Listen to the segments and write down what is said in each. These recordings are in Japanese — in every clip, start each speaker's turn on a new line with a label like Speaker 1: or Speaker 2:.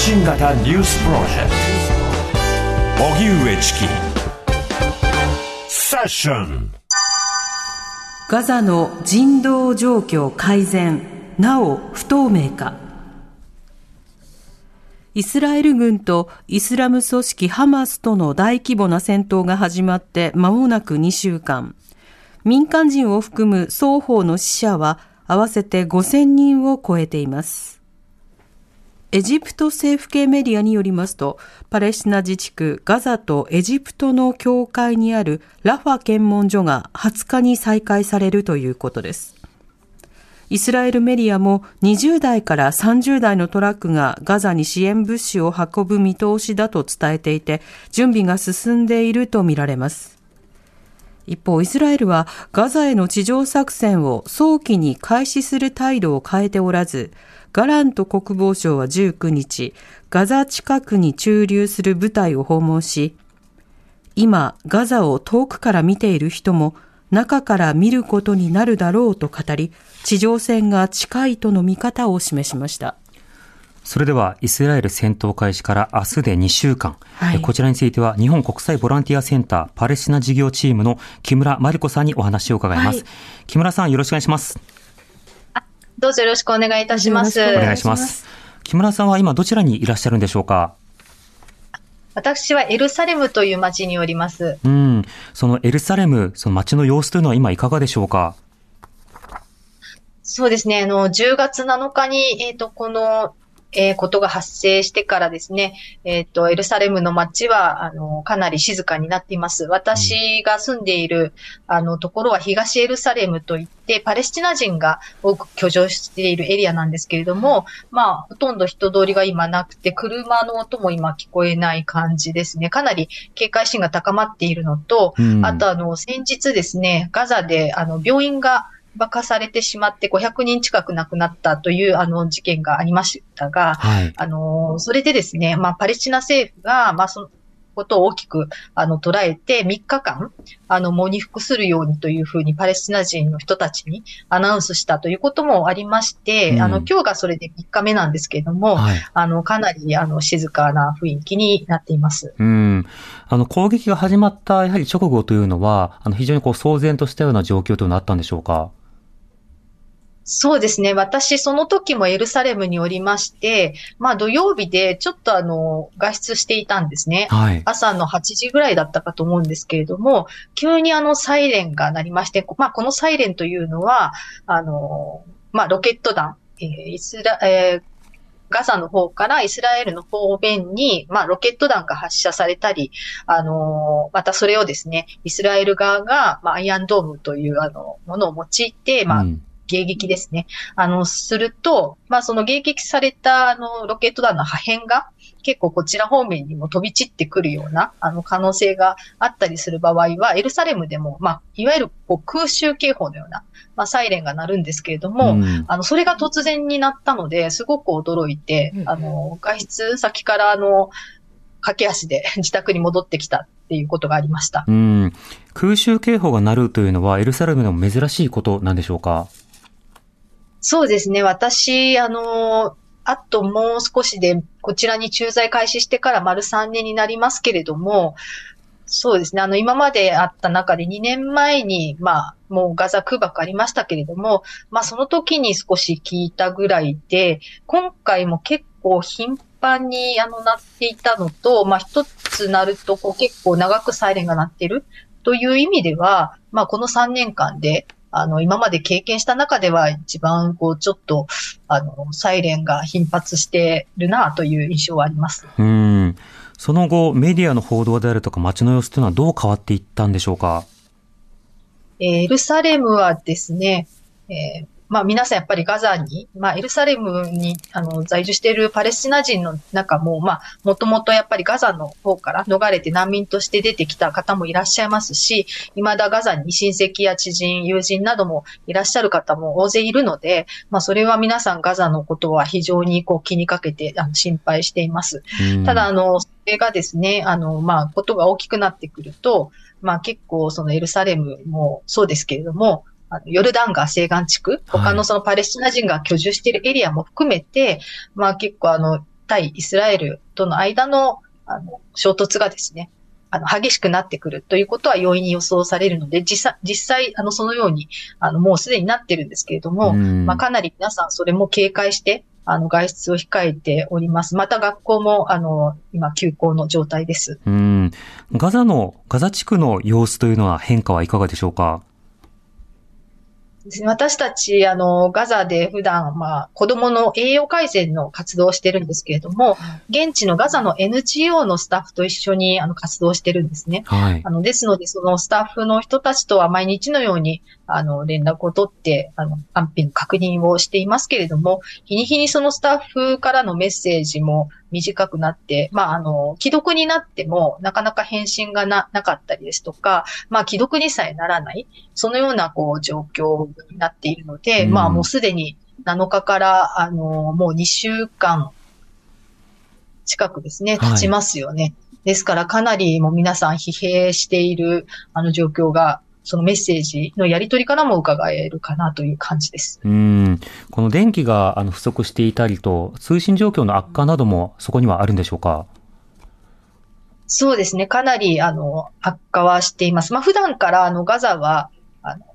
Speaker 1: 新型ニュースプロジェクト。荻上チキ。セッション。
Speaker 2: ガザの人道状況改善。なお不透明か。イスラエル軍とイスラム組織ハマスとの大規模な戦闘が始まって間もなく2週間。民間人を含む双方の死者は合わせて5000人を超えています。エジプト政府系メディアによりますと、パレスチナ自治区ガザとエジプトの境界にあるラファ検問所が20日に再開されるということです。イスラエルメディアも20代から30代のトラックがガザに支援物資を運ぶ見通しだと伝えていて、準備が進んでいるとみられます。一方、イスラエルはガザへの地上作戦を早期に開始する態度を変えておらず、ガラント国防相は19日、ガザ近くに駐留する部隊を訪問し、今、ガザを遠くから見ている人も中から見ることになるだろうと語り、地上戦が近いとの見方を示しました。
Speaker 3: それでは、イスラエル戦闘開始から明日で2週間。はい、こちらについては、日本国際ボランティアセンターパレスチナ事業チームの木村真理子さんにお話を伺います。はい、木村さん、よろしくお願いします。
Speaker 4: どうぞよろしくお願いいたします。お
Speaker 3: 願いします。木村さんは今どちらにいらっしゃるんでしょうか？
Speaker 4: 私はエルサレムという町におります。
Speaker 3: うん。そのエルサレム、その町の様子というのは今いかがでしょうか？
Speaker 4: そうですね。あの、10月7日に、えっ、ー、と、このえー、ことが発生してからですね、えっ、ー、と、エルサレムの街は、あの、かなり静かになっています。私が住んでいる、あの、ところは東エルサレムといって、パレスチナ人が多く居住しているエリアなんですけれども、まあ、ほとんど人通りが今なくて、車の音も今聞こえない感じですね。かなり警戒心が高まっているのと、うん、あと、あの、先日ですね、ガザで、あの、病院が、爆破されてしまって500人近く亡くなったというあの事件がありましたが、はい、あの、それでですね、まあ、パレスチナ政府が、まあ、その、ことを大きく、あの、捉えて、3日間、あの、喪に服するようにというふうに、パレスチナ人の人たちにアナウンスしたということもありまして、うん、あの、今日がそれで3日目なんですけれども、はい、あの、かなり、あの、静かな雰囲気になっています。
Speaker 3: うん。あの、攻撃が始まった、やはり直後というのは、あの、非常にこう、騒然としたような状況というのはあったんでしょうか？
Speaker 4: そうですね。私、その時もエルサレムにおりまして、まあ土曜日でちょっとあの、外出していたんですね。はい、朝の8時ぐらいだったかと思うんですけれども、急にあの、サイレンが鳴りまして、まあこのサイレンというのは、あの、まあロケット弾、えー、イスラ、えーガザの方からイスラエルの方面に、まあ、ロケット弾が発射されたり、あのー、またそれをですね、イスラエル側が、まあ、アイアンドームという、あの、ものを用いて、まあ、うん迎撃ですね。あの、すると、まあその迎撃されたあのロケット弾の破片が結構こちら方面にも飛び散ってくるようなあの可能性があったりする場合は、エルサレムでも、まあ、いわゆるこう空襲警報のような、まあ、サイレンが鳴るんですけれども、うん、あの、それが突然になったので、すごく驚いて、あの、外出先からあの、駆け足で 自宅に戻ってきたっていうことがありました。
Speaker 3: うん。空襲警報が鳴るというのは、エルサレムでも珍しいことなんでしょうか？
Speaker 4: そうですね。私、あの、あともう少しで、こちらに駐在開始してから丸3年になりますけれども、そうですね。あの、今まであった中で2年前に、まあ、もうガザ空爆ありましたけれども、まあ、その時に少し聞いたぐらいで、今回も結構頻繁に、あの、なっていたのと、まあ、一つなると、こう、結構長くサイレンが鳴ってるという意味では、まあ、この3年間で、あの、今まで経験した中では一番、こう、ちょっと、あの、サイレンが頻発してるなという印象はあります。
Speaker 3: うん。その後、メディアの報道であるとか街の様子というのはどう変わっていったんでしょうか？
Speaker 4: エルサレムはですね、えー、まあ皆さんやっぱりガザに、まあエルサレムにあの在住しているパレスチナ人の中も、まあもともとやっぱりガザの方から逃れて難民として出てきた方もいらっしゃいますし、未だガザに親戚や知人、友人などもいらっしゃる方も大勢いるので、まあそれは皆さんガザのことは非常にこう気にかけてあの心配しています。ただあの、それがですね、あの、まあことが大きくなってくると、まあ結構そのエルサレムもそうですけれども、あのヨルダン川西岸地区、他のそのパレスチナ人が居住しているエリアも含めて、はい、まあ結構あの、対イスラエルとの間のあの衝突がですね、あの、激しくなってくるということは容易に予想されるので、実際、実際、あの、そのように、あの、もうすでになってるんですけれども、まあ、かなり皆さんそれも警戒して、あの、外出を控えております。また学校も、あの、今、休校の状態です。
Speaker 3: うん。ガザの、ガザ地区の様子というのは変化はいかがでしょうか？
Speaker 4: 私たち、あの、ガザで普段、まあ、子供の栄養改善の活動をしてるんですけれども、現地のガザの NGO のスタッフと一緒に、あの、活動してるんですね。はい。あの、ですので、そのスタッフの人たちとは毎日のように、あの、連絡を取って、あの、安否の確認をしていますけれども、日に日にそのスタッフからのメッセージも短くなって、まあ、あの、既読になっても、なかなか返信がな、なかったりですとか、まあ、既読にさえならない、そのような、こう、状況になっているので、うん、まあ、もうすでに7日から、あの、もう2週間近くですね、経ちますよね。はいですからかなりもう皆さん疲弊しているあの状況がそのメッセージのやり取りからも伺えるかなという感じです。
Speaker 3: うん。この電気があの不足していたりと、通信状況の悪化などもそこにはあるんでしょうか？
Speaker 4: そうですね。かなり、あの、悪化はしています。まあ、普段から、あの、ガザは、あの、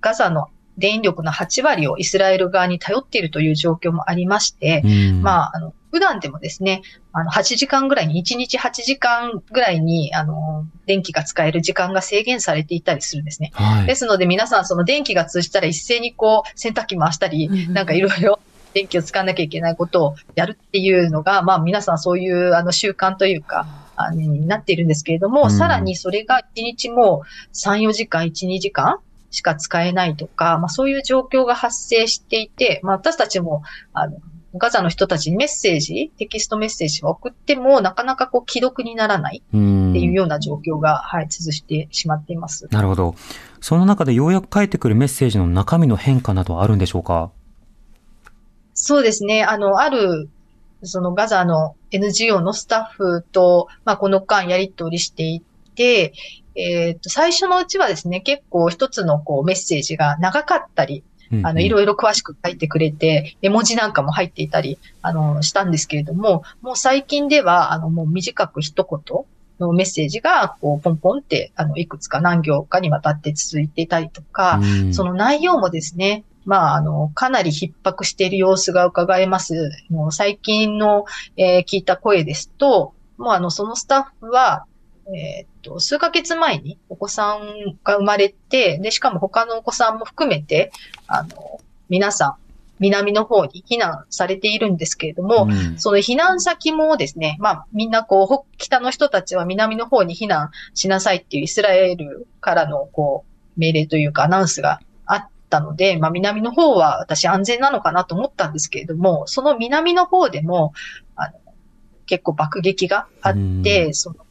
Speaker 4: ガザの電力の8割をイスラエル側に頼っているという状況もありまして、まあ、あの、普段でもですね、あの、8時間ぐらいに、1日8時間ぐらいに、あの、電気が使える時間が制限されていたりするんですね。はい、ですので皆さん、その電気が通じたら一斉にこう、洗濯機回したり、なんかいろいろ電気を使わなきゃいけないことをやるっていうのが、まあ皆さんそういうあの習慣というか、あのになっているんですけれども、うん、さらにそれが1日も3、4時間、1、2時間しか使えないとか、まあそういう状況が発生していて、まあ私たちも、あの、ガザの人たちにメッセージ、テキストメッセージを送っても、なかなかこう、既読にならないっていうような状況が、はい、続いてしまっています。
Speaker 3: なるほど。その中でようやく返ってくるメッセージの中身の変化などはあるんでしょうか？
Speaker 4: そうですね。あの、ある、そのガザの NGO のスタッフと、まあ、この間やり取りしていて、えっ、と、最初のうちはですね、結構一つのこうメッセージが長かったり、あの、いろいろ詳しく書いてくれて、絵文字なんかも入っていたり、あの、したんですけれども、もう最近では、あの、もう短く一言のメッセージが、こう、ポンポンって、あの、いくつか何行かにわたって続いていたりとか、その内容もですね、まあ、あの、かなり逼迫している様子が伺えます。もう最近の、えー、聞いた声ですと、もうあの、そのスタッフは、えー、っと、数ヶ月前にお子さんが生まれて、で、しかも他のお子さんも含めて、あの、皆さん、南の方に避難されているんですけれども、うん、その避難先もですね、まあみんなこう、北の人たちは南の方に避難しなさいっていうイスラエルからのこう、命令というかアナウンスがあったので、まあ南の方は私安全なのかなと思ったんですけれども、その南の方でも、あの結構爆撃があって、うん、その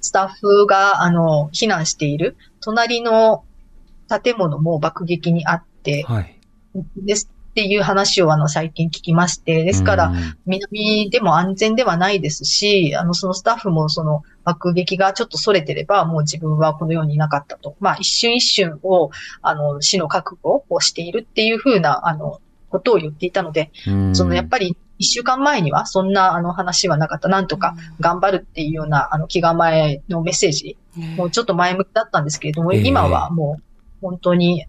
Speaker 4: スタッフが、あの、避難している、隣の建物も爆撃にあって、はい、ですっていう話をあの最近聞きまして、ですから、南でも安全ではないですし、あの、そのスタッフもその爆撃がちょっと逸れてれば、もう自分はこのようにいなかったと。まあ、一瞬一瞬を、あの、死の覚悟をしているっていうふうな、あの、ことを言っていたので、そのやっぱり一週間前にはそんなあの話はなかった。なんとか頑張るっていうようなあの気構えのメッセージ、もうちょっと前向きだったんですけれども、今はもう本当に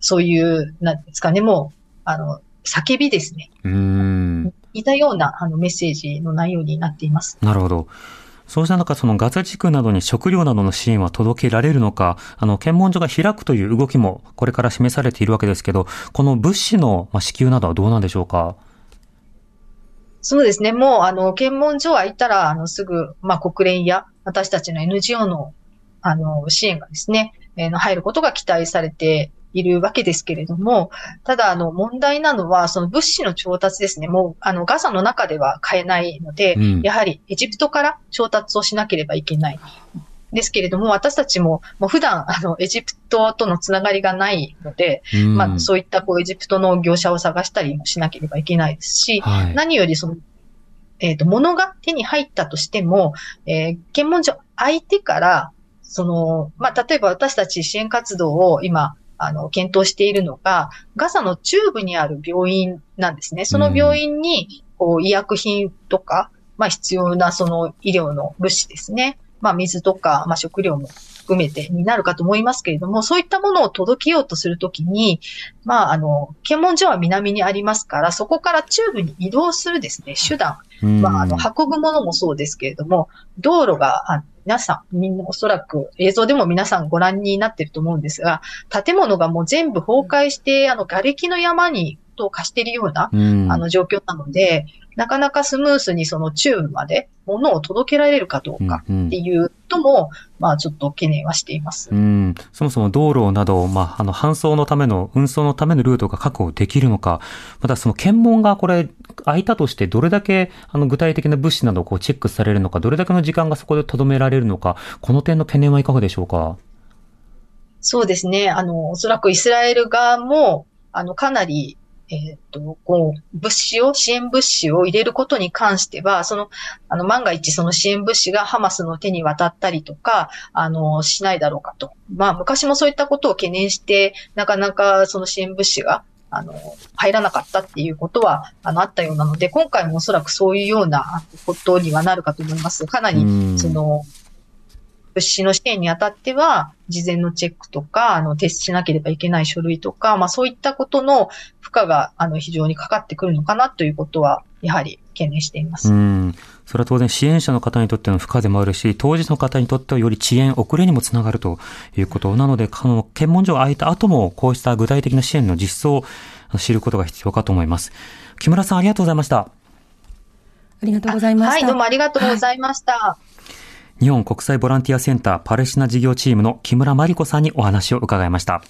Speaker 4: そういう、なんですかね、もう、あの、叫びですね。うん。似たようなあのメッセージの内容になっています。
Speaker 3: なるほど。そうした中、そのガザ地区などに食料などの支援は届けられるのか、あの、検問所が開くという動きもこれから示されているわけですけど、この物資の支給などはどうなんでしょうか？
Speaker 4: そうですね。もう、あの、検問所は行ったら、あの、すぐ、まあ、国連や私たちの NGO の、あの、支援がですね、えー、入ることが期待されているわけですけれども、ただ、あの、問題なのは、その物資の調達ですね。もう、あの、ガザの中では買えないので、うん、やはりエジプトから調達をしなければいけない。ですけれども、私たちも、もう普段、あの、エジプトとのつながりがないので、うん、まあ、そういったこう、エジプトの業者を探したりもしなければいけないですし、はい、何よりその、えっ、ー、と、物が手に入ったとしても、えー、検問所相手から、その、まあ、例えば私たち支援活動を今、あの、検討しているのが、ガザの中部にある病院なんですね。その病院に、こう医薬品とか、まあ必要なその医療の物資ですね。まあ水とか、まあ食料も含めてになるかと思いますけれども、そういったものを届けようとするときに、まあ、あの、検問所は南にありますから、そこから中部に移動するですね、手段。まあ、あの、運ぶものもそうですけれども、道路が、あ皆さん、みんなおそらく映像でも皆さんご覧になっていると思うんですが、建物がもう全部崩壊して、あの、瓦礫の山にと化しているような、あの状況なので、なかなかスムースにそのチューブまで物を届けられるかどうかっていうとも、うんうん、まあちょっと懸念はしています。
Speaker 3: うん。そもそも道路など、まああの搬送のための、運送のためのルートが確保できるのか、またその検問がこれ開いたとしてどれだけあの具体的な物資などをこうチェックされるのか、どれだけの時間がそこで留められるのか、この点の懸念はいかがでしょうか？
Speaker 4: そうですね。あの、おそらくイスラエル側も、あの、かなりえっ、ー、と、こう、物資を、支援物資を入れることに関しては、その、あの、万が一その支援物資がハマスの手に渡ったりとか、あの、しないだろうかと。まあ、昔もそういったことを懸念して、なかなかその支援物資が、あの、入らなかったっていうことは、あの、あったようなので、今回もおそらくそういうようなことにはなるかと思います。かなり、その、物資の支援にあたっては、事前のチェックとか、あの、提出しなければいけない書類とか、まあそういったことの負荷が、あの、非常にかかってくるのかなということは、やはり懸念しています。う
Speaker 3: ん。それは当然支援者の方にとっての負荷でもあるし、当事の方にとってはより遅延、遅れにもつながるということなので、この検問所が開いた後も、こうした具体的な支援の実装を知ることが必要かと思います。木村さんありがとうございました。あ
Speaker 2: りがとうございました。は
Speaker 4: い、どうもありがとうございました。はい
Speaker 3: 日本国際ボランティアセンターパレスチナ事業チームの木村真理子さんにお話を伺いました。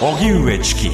Speaker 3: 荻上チキ